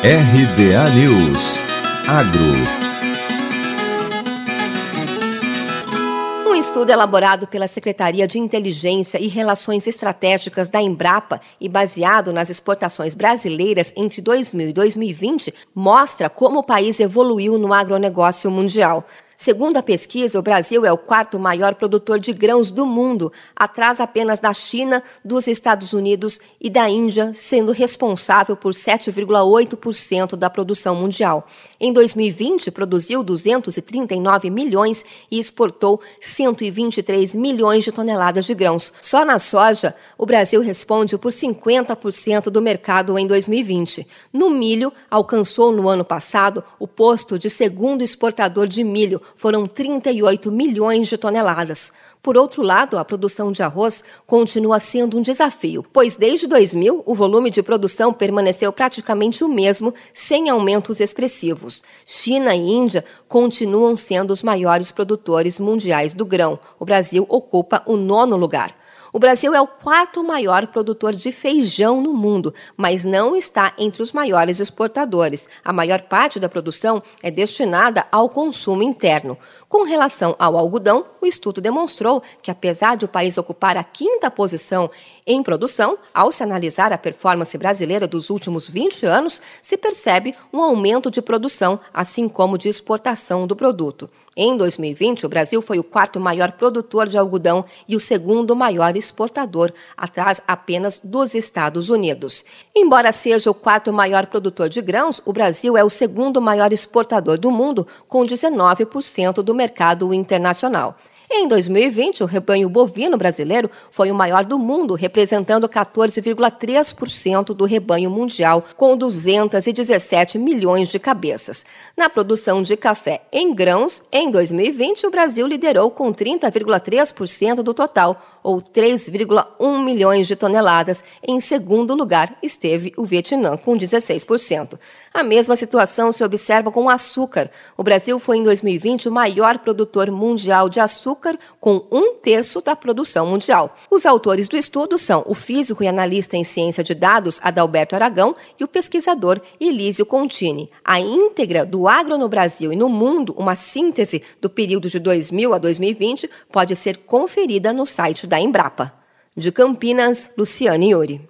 RBA News Agro Um estudo elaborado pela Secretaria de Inteligência e Relações Estratégicas da Embrapa e baseado nas exportações brasileiras entre 2000 e 2020 mostra como o país evoluiu no agronegócio mundial. Segundo a pesquisa, o Brasil é o quarto maior produtor de grãos do mundo, atrás apenas da China, dos Estados Unidos e da Índia, sendo responsável por 7,8% da produção mundial. Em 2020, produziu 239 milhões e exportou 123 milhões de toneladas de grãos. Só na soja, o Brasil responde por 50% do mercado em 2020. No milho, alcançou no ano passado o posto de segundo exportador de milho, foram 38 milhões de toneladas. Por outro lado, a produção de arroz continua sendo um desafio, pois desde 2000 o volume de produção permaneceu praticamente o mesmo, sem aumentos expressivos. China e Índia continuam sendo os maiores produtores mundiais do grão. O Brasil ocupa o nono lugar. O Brasil é o quarto maior produtor de feijão no mundo, mas não está entre os maiores exportadores. A maior parte da produção é destinada ao consumo interno. Com relação ao algodão, o estudo demonstrou que, apesar de o país ocupar a quinta posição em produção, ao se analisar a performance brasileira dos últimos 20 anos, se percebe um aumento de produção, assim como de exportação do produto. Em 2020, o Brasil foi o quarto maior produtor de algodão e o segundo maior exportador, atrás apenas dos Estados Unidos. Embora seja o quarto maior produtor de grãos, o Brasil é o segundo maior exportador do mundo, com 19% do mercado internacional. Em 2020, o rebanho bovino brasileiro foi o maior do mundo, representando 14,3% do rebanho mundial, com 217 milhões de cabeças. Na produção de café em grãos, em 2020, o Brasil liderou com 30,3% do total, ou 3,1 milhões de toneladas. Em segundo lugar esteve o Vietnã, com 16%. A mesma situação se observa com o açúcar. O Brasil foi em 2020 o maior produtor mundial de açúcar, com um terço da produção mundial. Os autores do estudo são o físico e analista em ciência de dados Adalberto Aragão e o pesquisador Elísio Contini. A íntegra do agro no Brasil e no mundo, uma síntese do período de 2000 a 2020, pode ser conferida no site da Embrapa. De Campinas, Luciane Iori.